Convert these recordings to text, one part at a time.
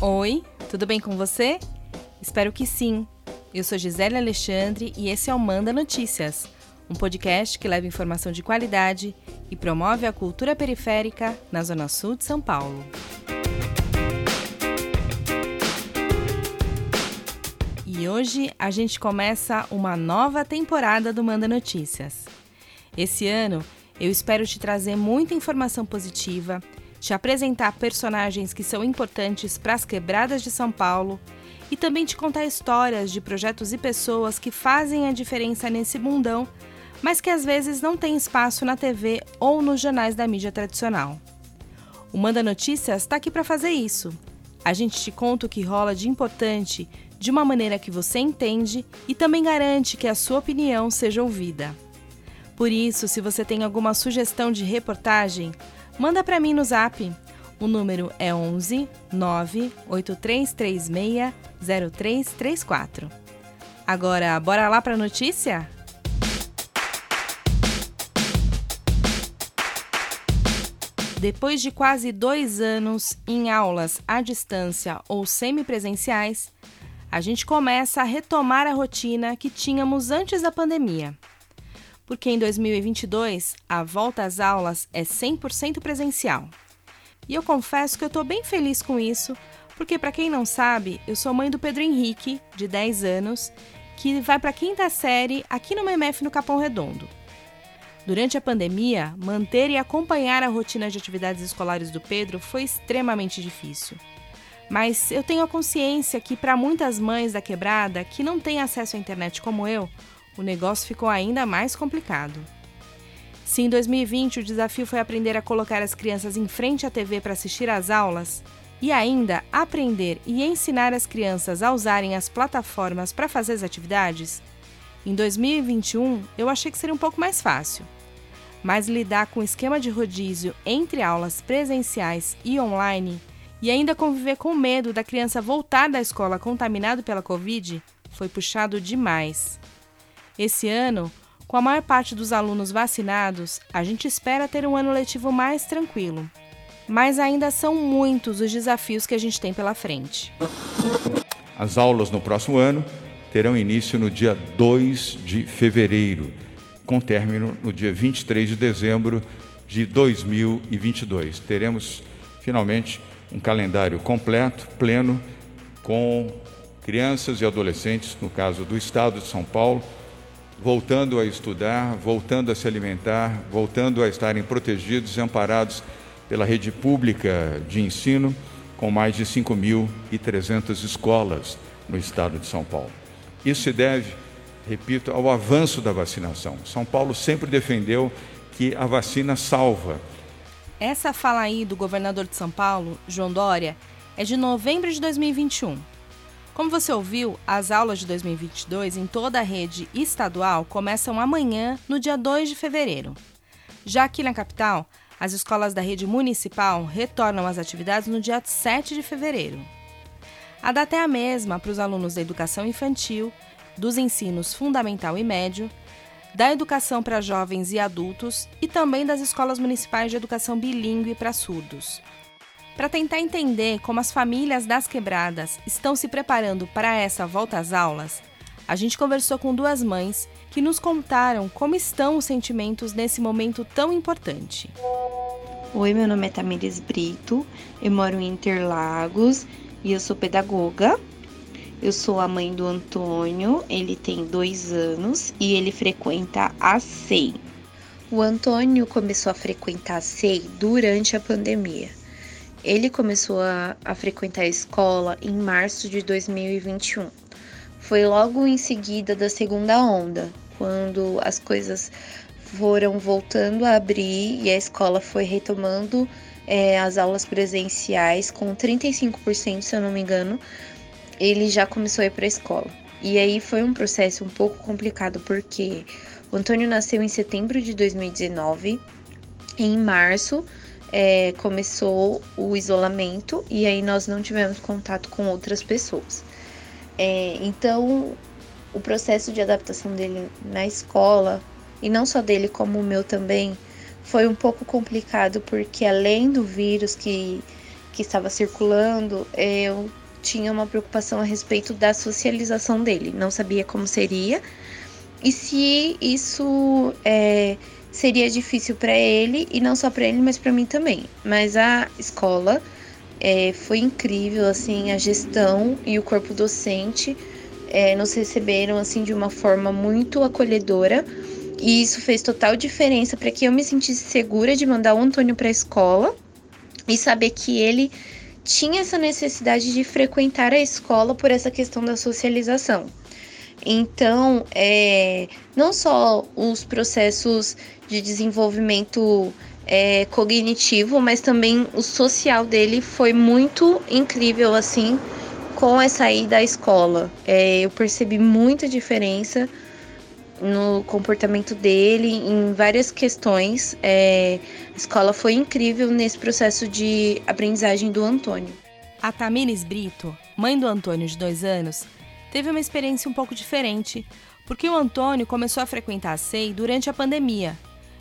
Oi, tudo bem com você? Espero que sim. Eu sou Gisele Alexandre e esse é o Manda Notícias, um podcast que leva informação de qualidade e promove a cultura periférica na Zona Sul de São Paulo. E hoje a gente começa uma nova temporada do Manda Notícias. Esse ano eu espero te trazer muita informação positiva te apresentar personagens que são importantes para as quebradas de São Paulo e também te contar histórias de projetos e pessoas que fazem a diferença nesse mundão, mas que às vezes não tem espaço na TV ou nos jornais da mídia tradicional. O Manda Notícias está aqui para fazer isso. A gente te conta o que rola de importante de uma maneira que você entende e também garante que a sua opinião seja ouvida. Por isso, se você tem alguma sugestão de reportagem, Manda para mim no zap. O número é 11 98336 0334. Agora, bora lá para notícia? Depois de quase dois anos em aulas à distância ou semipresenciais, a gente começa a retomar a rotina que tínhamos antes da pandemia porque em 2022 a volta às aulas é 100% presencial. E eu confesso que eu estou bem feliz com isso, porque para quem não sabe, eu sou mãe do Pedro Henrique, de 10 anos, que vai para a quinta série aqui no MMF no Capão Redondo. Durante a pandemia, manter e acompanhar a rotina de atividades escolares do Pedro foi extremamente difícil. Mas eu tenho a consciência que para muitas mães da quebrada que não têm acesso à internet como eu, o negócio ficou ainda mais complicado. Se em 2020 o desafio foi aprender a colocar as crianças em frente à TV para assistir às aulas, e ainda aprender e ensinar as crianças a usarem as plataformas para fazer as atividades, em 2021 eu achei que seria um pouco mais fácil. Mas lidar com o esquema de rodízio entre aulas presenciais e online e ainda conviver com medo da criança voltar da escola contaminado pela Covid foi puxado demais. Esse ano, com a maior parte dos alunos vacinados, a gente espera ter um ano letivo mais tranquilo. Mas ainda são muitos os desafios que a gente tem pela frente. As aulas no próximo ano terão início no dia 2 de fevereiro, com término no dia 23 de dezembro de 2022. Teremos finalmente um calendário completo, pleno, com crianças e adolescentes, no caso do estado de São Paulo, voltando a estudar, voltando a se alimentar, voltando a estarem protegidos e amparados pela rede pública de ensino, com mais de 5.300 escolas no estado de São Paulo. Isso se deve, repito, ao avanço da vacinação. São Paulo sempre defendeu que a vacina salva. Essa fala aí do governador de São Paulo, João Dória, é de novembro de 2021. Como você ouviu, as aulas de 2022 em toda a rede estadual começam amanhã, no dia 2 de fevereiro. Já aqui na capital, as escolas da rede municipal retornam às atividades no dia 7 de fevereiro. A data é a mesma para os alunos da educação infantil, dos ensinos fundamental e médio, da educação para jovens e adultos e também das escolas municipais de educação bilíngue para surdos. Para tentar entender como as famílias das quebradas estão se preparando para essa volta às aulas, a gente conversou com duas mães que nos contaram como estão os sentimentos nesse momento tão importante. Oi, meu nome é Tamires Brito, eu moro em Interlagos e eu sou pedagoga. Eu sou a mãe do Antônio, ele tem dois anos e ele frequenta a SEI. O Antônio começou a frequentar a SEI durante a pandemia. Ele começou a, a frequentar a escola em março de 2021. Foi logo em seguida da segunda onda, quando as coisas foram voltando a abrir e a escola foi retomando é, as aulas presenciais com 35%, se eu não me engano, ele já começou a ir para a escola. E aí foi um processo um pouco complicado porque o Antônio nasceu em setembro de 2019. Em março, é, começou o isolamento e aí nós não tivemos contato com outras pessoas. É, então, o processo de adaptação dele na escola, e não só dele, como o meu também, foi um pouco complicado, porque além do vírus que que estava circulando, eu tinha uma preocupação a respeito da socialização dele. Não sabia como seria e se isso é, seria difícil para ele e não só para ele, mas para mim também. Mas a escola é, foi incrível, assim, a gestão e o corpo docente é, nos receberam assim de uma forma muito acolhedora e isso fez total diferença para que eu me sentisse segura de mandar o Antônio para a escola e saber que ele tinha essa necessidade de frequentar a escola por essa questão da socialização. Então, é, não só os processos de desenvolvimento é, cognitivo, mas também o social dele foi muito incrível, assim, com essa ida à escola. É, eu percebi muita diferença no comportamento dele, em várias questões. É, a escola foi incrível nesse processo de aprendizagem do Antônio. A Tamires Brito, mãe do Antônio de dois anos, teve uma experiência um pouco diferente, porque o Antônio começou a frequentar a SEI durante a pandemia.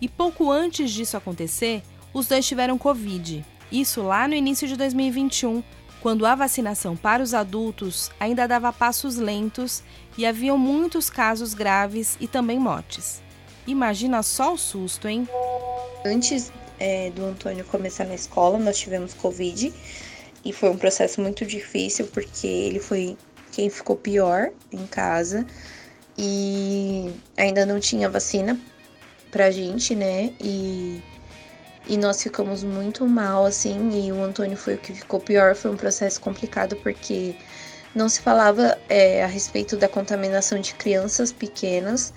E pouco antes disso acontecer, os dois tiveram Covid. Isso lá no início de 2021, quando a vacinação para os adultos ainda dava passos lentos e haviam muitos casos graves e também mortes. Imagina só o susto, hein? Antes é, do Antônio começar na escola, nós tivemos Covid e foi um processo muito difícil porque ele foi quem ficou pior em casa e ainda não tinha vacina pra gente, né? E, e nós ficamos muito mal, assim, e o Antônio foi o que ficou pior. Foi um processo complicado porque não se falava é, a respeito da contaminação de crianças pequenas.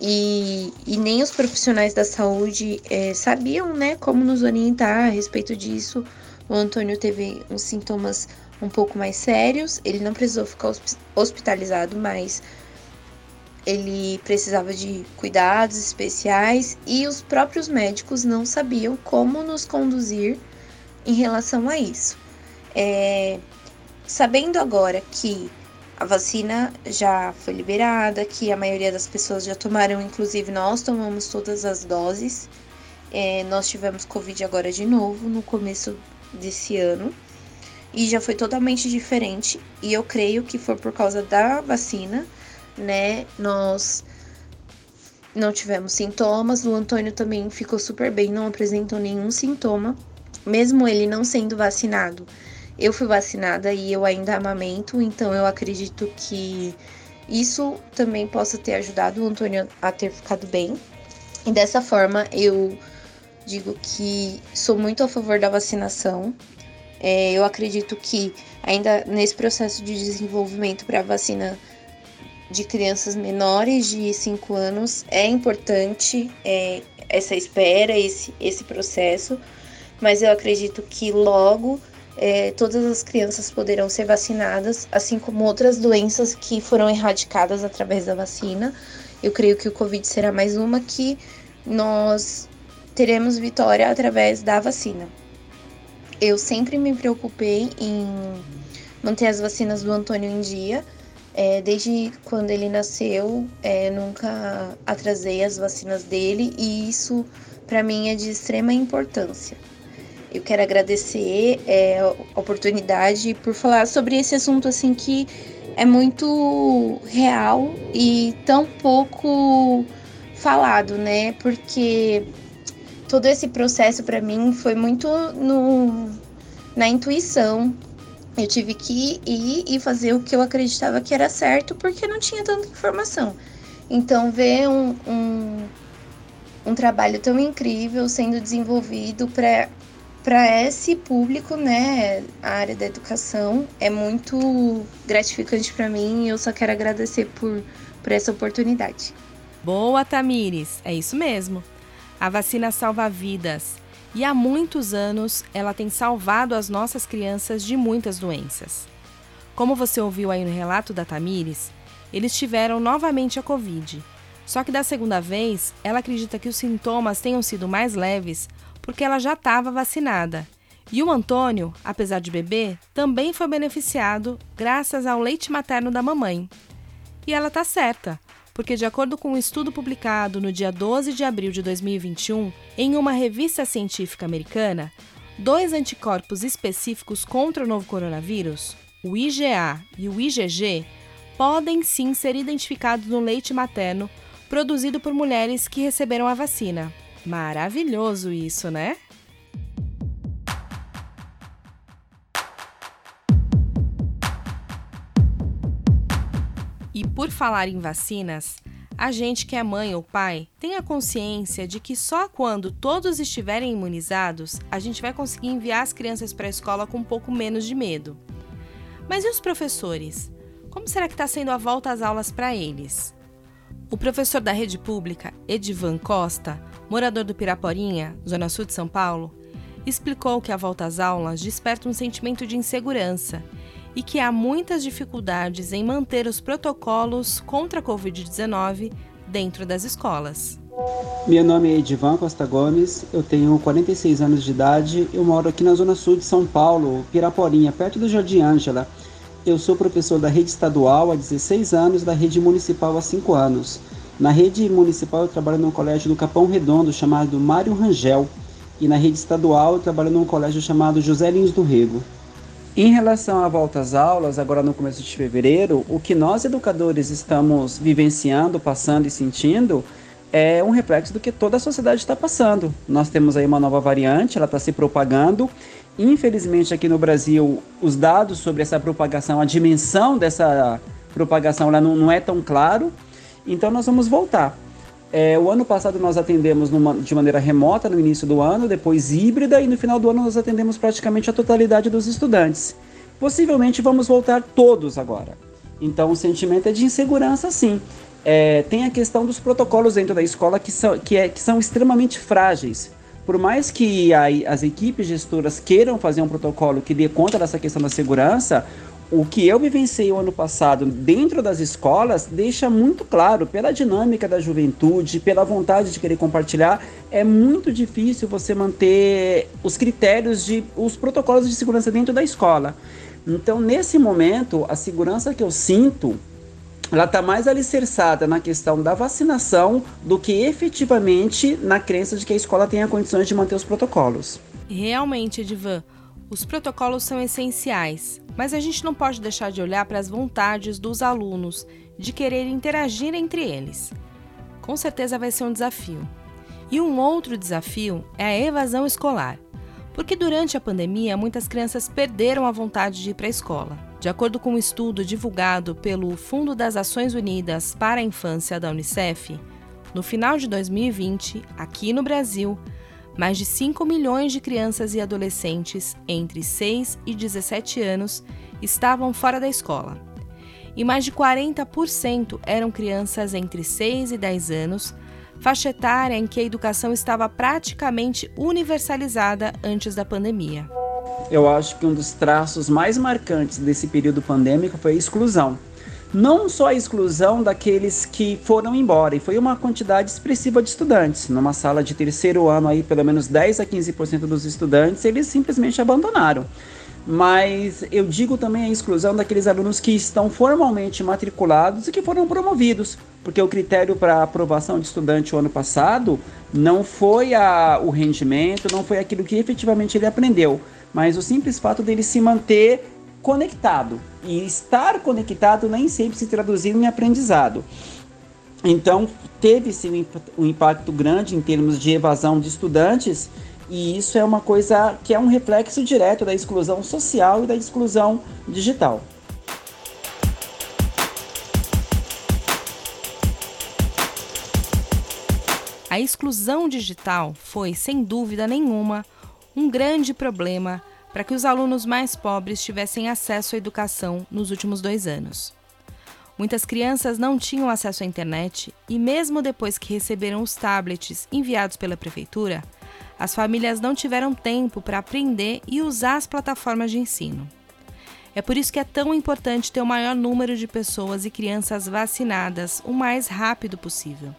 E, e nem os profissionais da saúde é, sabiam, né, como nos orientar a respeito disso. O Antônio teve uns sintomas um pouco mais sérios. Ele não precisou ficar hospitalizado, mas ele precisava de cuidados especiais e os próprios médicos não sabiam como nos conduzir em relação a isso. É, sabendo agora que a vacina já foi liberada, que a maioria das pessoas já tomaram, inclusive nós tomamos todas as doses. É, nós tivemos Covid agora de novo no começo desse ano e já foi totalmente diferente. E eu creio que foi por causa da vacina, né? Nós não tivemos sintomas. O Antônio também ficou super bem, não apresentou nenhum sintoma, mesmo ele não sendo vacinado. Eu fui vacinada e eu ainda amamento, então eu acredito que isso também possa ter ajudado o Antônio a ter ficado bem. E dessa forma eu digo que sou muito a favor da vacinação. É, eu acredito que ainda nesse processo de desenvolvimento para a vacina de crianças menores de 5 anos é importante é, essa espera, esse, esse processo, mas eu acredito que logo é, todas as crianças poderão ser vacinadas, assim como outras doenças que foram erradicadas através da vacina. Eu creio que o Covid será mais uma que nós teremos vitória através da vacina eu sempre me preocupei em manter as vacinas do Antônio em dia. É, desde quando ele nasceu, é, nunca atrasei as vacinas dele e isso para mim é de extrema importância. Eu quero agradecer é, a oportunidade por falar sobre esse assunto assim que é muito real e tão pouco falado, né? Porque todo esse processo para mim foi muito no, na intuição. Eu tive que ir e fazer o que eu acreditava que era certo porque não tinha tanta informação. Então, ver um, um, um trabalho tão incrível sendo desenvolvido para esse público, né, a área da educação, é muito gratificante para mim e eu só quero agradecer por, por essa oportunidade. Boa, Tamires, é isso mesmo. A vacina salva vidas e há muitos anos ela tem salvado as nossas crianças de muitas doenças. Como você ouviu aí no relato da Tamires, eles tiveram novamente a Covid. Só que da segunda vez, ela acredita que os sintomas tenham sido mais leves porque ela já estava vacinada. E o Antônio, apesar de bebê, também foi beneficiado graças ao leite materno da mamãe. E ela tá certa porque, de acordo com um estudo publicado no dia 12 de abril de 2021 em uma revista científica americana, dois anticorpos específicos contra o novo coronavírus, o IgA e o IgG, podem sim ser identificados no leite materno produzido por mulheres que receberam a vacina. Maravilhoso isso, né? Por falar em vacinas, a gente que é mãe ou pai tenha consciência de que só quando todos estiverem imunizados a gente vai conseguir enviar as crianças para a escola com um pouco menos de medo. Mas e os professores? Como será que está sendo a volta às aulas para eles? O professor da rede pública, Edivan Costa, morador do Piraporinha, zona sul de São Paulo, explicou que a volta às aulas desperta um sentimento de insegurança e que há muitas dificuldades em manter os protocolos contra a Covid-19 dentro das escolas. Meu nome é Edivan Costa Gomes, eu tenho 46 anos de idade, eu moro aqui na zona sul de São Paulo, Piraporinha, perto do Jardim Ângela. Eu sou professor da rede estadual há 16 anos, da rede municipal há 5 anos. Na rede municipal eu trabalho num colégio do Capão Redondo chamado Mário Rangel e na rede estadual eu trabalho num colégio chamado José Lins do Rego. Em relação à volta às aulas, agora no começo de fevereiro, o que nós educadores estamos vivenciando, passando e sentindo é um reflexo do que toda a sociedade está passando. Nós temos aí uma nova variante, ela está se propagando. Infelizmente, aqui no Brasil, os dados sobre essa propagação, a dimensão dessa propagação, ela não, não é tão claro. Então, nós vamos voltar. É, o ano passado nós atendemos numa, de maneira remota no início do ano, depois híbrida e no final do ano nós atendemos praticamente a totalidade dos estudantes. Possivelmente vamos voltar todos agora. Então o sentimento é de insegurança, sim. É, tem a questão dos protocolos dentro da escola que são, que é, que são extremamente frágeis. Por mais que a, as equipes gestoras queiram fazer um protocolo que dê conta dessa questão da segurança, o que eu vivenciei o ano passado dentro das escolas deixa muito claro, pela dinâmica da juventude, pela vontade de querer compartilhar, é muito difícil você manter os critérios de os protocolos de segurança dentro da escola. Então, nesse momento, a segurança que eu sinto, ela está mais alicerçada na questão da vacinação do que efetivamente na crença de que a escola tenha condições de manter os protocolos. Realmente, Edivan, os protocolos são essenciais, mas a gente não pode deixar de olhar para as vontades dos alunos de querer interagir entre eles. Com certeza vai ser um desafio. E um outro desafio é a evasão escolar, porque durante a pandemia muitas crianças perderam a vontade de ir para a escola. De acordo com um estudo divulgado pelo Fundo das Ações Unidas para a Infância da Unicef, no final de 2020, aqui no Brasil, mais de 5 milhões de crianças e adolescentes entre 6 e 17 anos estavam fora da escola. E mais de 40% eram crianças entre 6 e 10 anos, faixa etária em que a educação estava praticamente universalizada antes da pandemia. Eu acho que um dos traços mais marcantes desse período pandêmico foi a exclusão não só a exclusão daqueles que foram embora, e foi uma quantidade expressiva de estudantes. Numa sala de terceiro ano, aí, pelo menos 10 a 15% dos estudantes, eles simplesmente abandonaram. Mas eu digo também a exclusão daqueles alunos que estão formalmente matriculados e que foram promovidos, porque o critério para aprovação de estudante o ano passado não foi a, o rendimento, não foi aquilo que efetivamente ele aprendeu, mas o simples fato dele se manter conectado. E estar conectado nem sempre se traduzir em aprendizado. Então, teve-se um impacto grande em termos de evasão de estudantes, e isso é uma coisa que é um reflexo direto da exclusão social e da exclusão digital. A exclusão digital foi, sem dúvida nenhuma, um grande problema para que os alunos mais pobres tivessem acesso à educação nos últimos dois anos. Muitas crianças não tinham acesso à internet e, mesmo depois que receberam os tablets enviados pela prefeitura, as famílias não tiveram tempo para aprender e usar as plataformas de ensino. É por isso que é tão importante ter o maior número de pessoas e crianças vacinadas o mais rápido possível.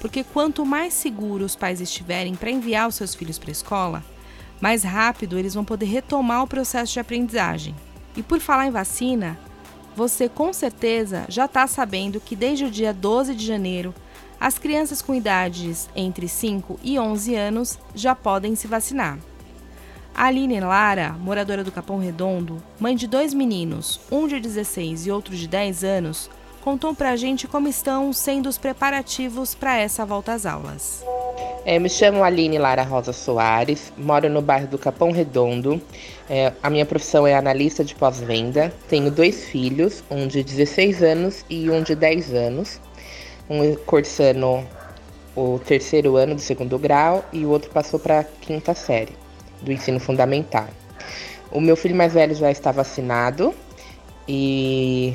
Porque quanto mais seguros os pais estiverem para enviar os seus filhos para a escola, mais rápido eles vão poder retomar o processo de aprendizagem. E por falar em vacina, você com certeza já está sabendo que desde o dia 12 de janeiro, as crianças com idades entre 5 e 11 anos já podem se vacinar. A Aline Lara, moradora do Capão Redondo, mãe de dois meninos, um de 16 e outro de 10 anos, contou pra gente como estão sendo os preparativos para essa volta às aulas. É, me chamo Aline Lara Rosa Soares, moro no bairro do Capão Redondo. É, a minha profissão é analista de pós-venda. Tenho dois filhos, um de 16 anos e um de 10 anos. Um cursando o terceiro ano do segundo grau e o outro passou para a quinta série do ensino fundamental. O meu filho mais velho já está vacinado e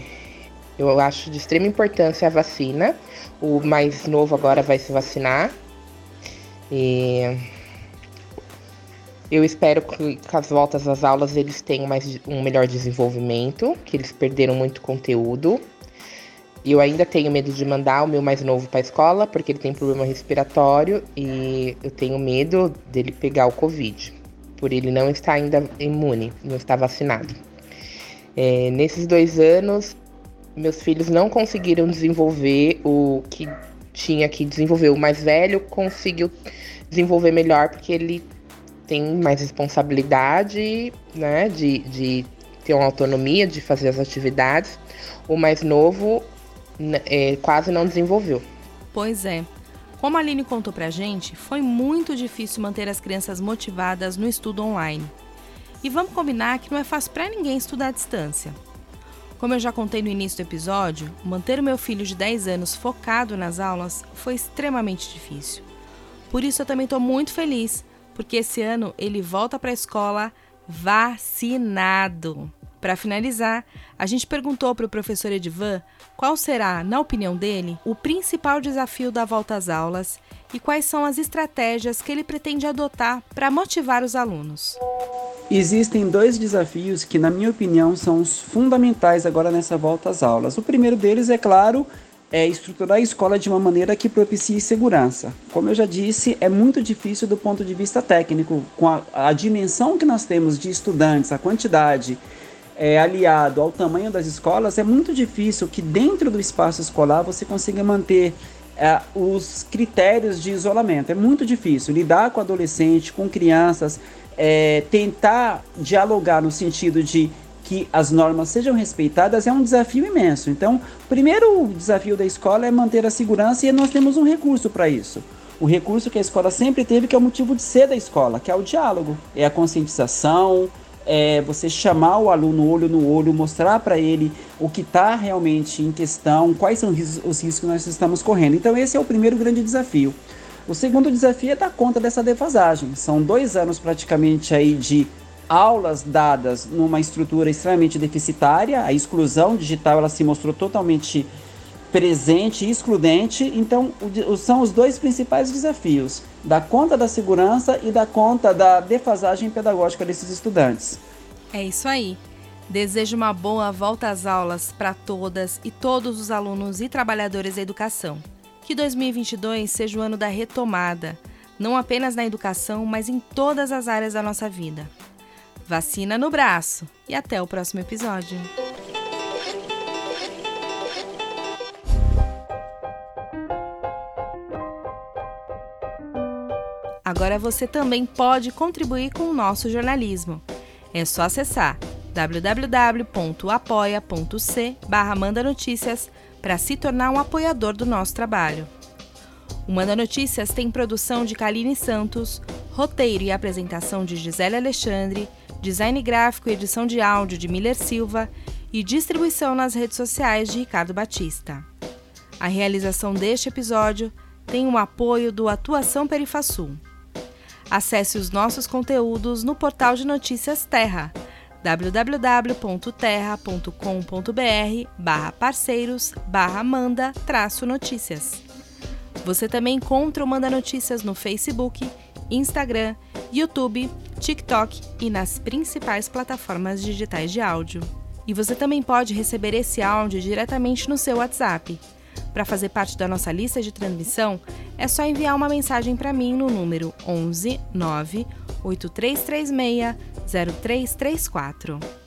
eu acho de extrema importância a vacina. O mais novo agora vai se vacinar. E eu espero que com as voltas às aulas eles tenham mais um melhor desenvolvimento, que eles perderam muito conteúdo. E eu ainda tenho medo de mandar o meu mais novo para a escola, porque ele tem problema respiratório e eu tenho medo dele pegar o Covid por ele não estar ainda imune, não estar vacinado. É, nesses dois anos, meus filhos não conseguiram desenvolver o que tinha que desenvolver. O mais velho conseguiu desenvolver melhor porque ele tem mais responsabilidade, né, de, de ter uma autonomia de fazer as atividades. O mais novo é, quase não desenvolveu. Pois é. Como a Aline contou pra gente, foi muito difícil manter as crianças motivadas no estudo online. E vamos combinar que não é fácil para ninguém estudar à distância. Como eu já contei no início do episódio, manter o meu filho de 10 anos focado nas aulas foi extremamente difícil. Por isso eu também estou muito feliz, porque esse ano ele volta para a escola vacinado. Para finalizar, a gente perguntou para o professor Edivan qual será, na opinião dele, o principal desafio da volta às aulas e quais são as estratégias que ele pretende adotar para motivar os alunos. Existem dois desafios que, na minha opinião, são os fundamentais agora nessa volta às aulas. O primeiro deles, é claro, é estruturar a escola de uma maneira que propicie segurança. Como eu já disse, é muito difícil do ponto de vista técnico, com a, a dimensão que nós temos de estudantes, a quantidade é, aliado ao tamanho das escolas, é muito difícil que dentro do espaço escolar você consiga manter é, os critérios de isolamento. É muito difícil lidar com adolescente, com crianças, é, tentar dialogar no sentido de que as normas sejam respeitadas é um desafio imenso. Então, o primeiro desafio da escola é manter a segurança e nós temos um recurso para isso. O recurso que a escola sempre teve, que é o motivo de ser da escola, que é o diálogo, é a conscientização, é você chamar o aluno olho no olho, mostrar para ele o que está realmente em questão, quais são os riscos que nós estamos correndo. Então, esse é o primeiro grande desafio. O segundo desafio é dar conta dessa defasagem. São dois anos praticamente aí de aulas dadas numa estrutura extremamente deficitária. A exclusão digital ela se mostrou totalmente presente e excludente. Então, são os dois principais desafios: dar conta da segurança e dar conta da defasagem pedagógica desses estudantes. É isso aí. Desejo uma boa volta às aulas para todas e todos os alunos e trabalhadores da educação. Que 2022 seja o ano da retomada, não apenas na educação, mas em todas as áreas da nossa vida. Vacina no braço e até o próximo episódio. Agora você também pode contribuir com o nosso jornalismo. É só acessar www.apoia.c barra para se tornar um apoiador do nosso trabalho. O Manda Notícias tem produção de Kaline Santos, roteiro e apresentação de Gisele Alexandre, design gráfico e edição de áudio de Miller Silva e distribuição nas redes sociais de Ricardo Batista. A realização deste episódio tem o apoio do Atuação Perifasul. Acesse os nossos conteúdos no portal de notícias Terra www.terra.com.br barra parceiros barra manda traço notícias. Você também encontra o Manda Notícias no Facebook, Instagram, YouTube, TikTok e nas principais plataformas digitais de áudio. E você também pode receber esse áudio diretamente no seu WhatsApp. Para fazer parte da nossa lista de transmissão, é só enviar uma mensagem para mim no número 11 9 8336 0334.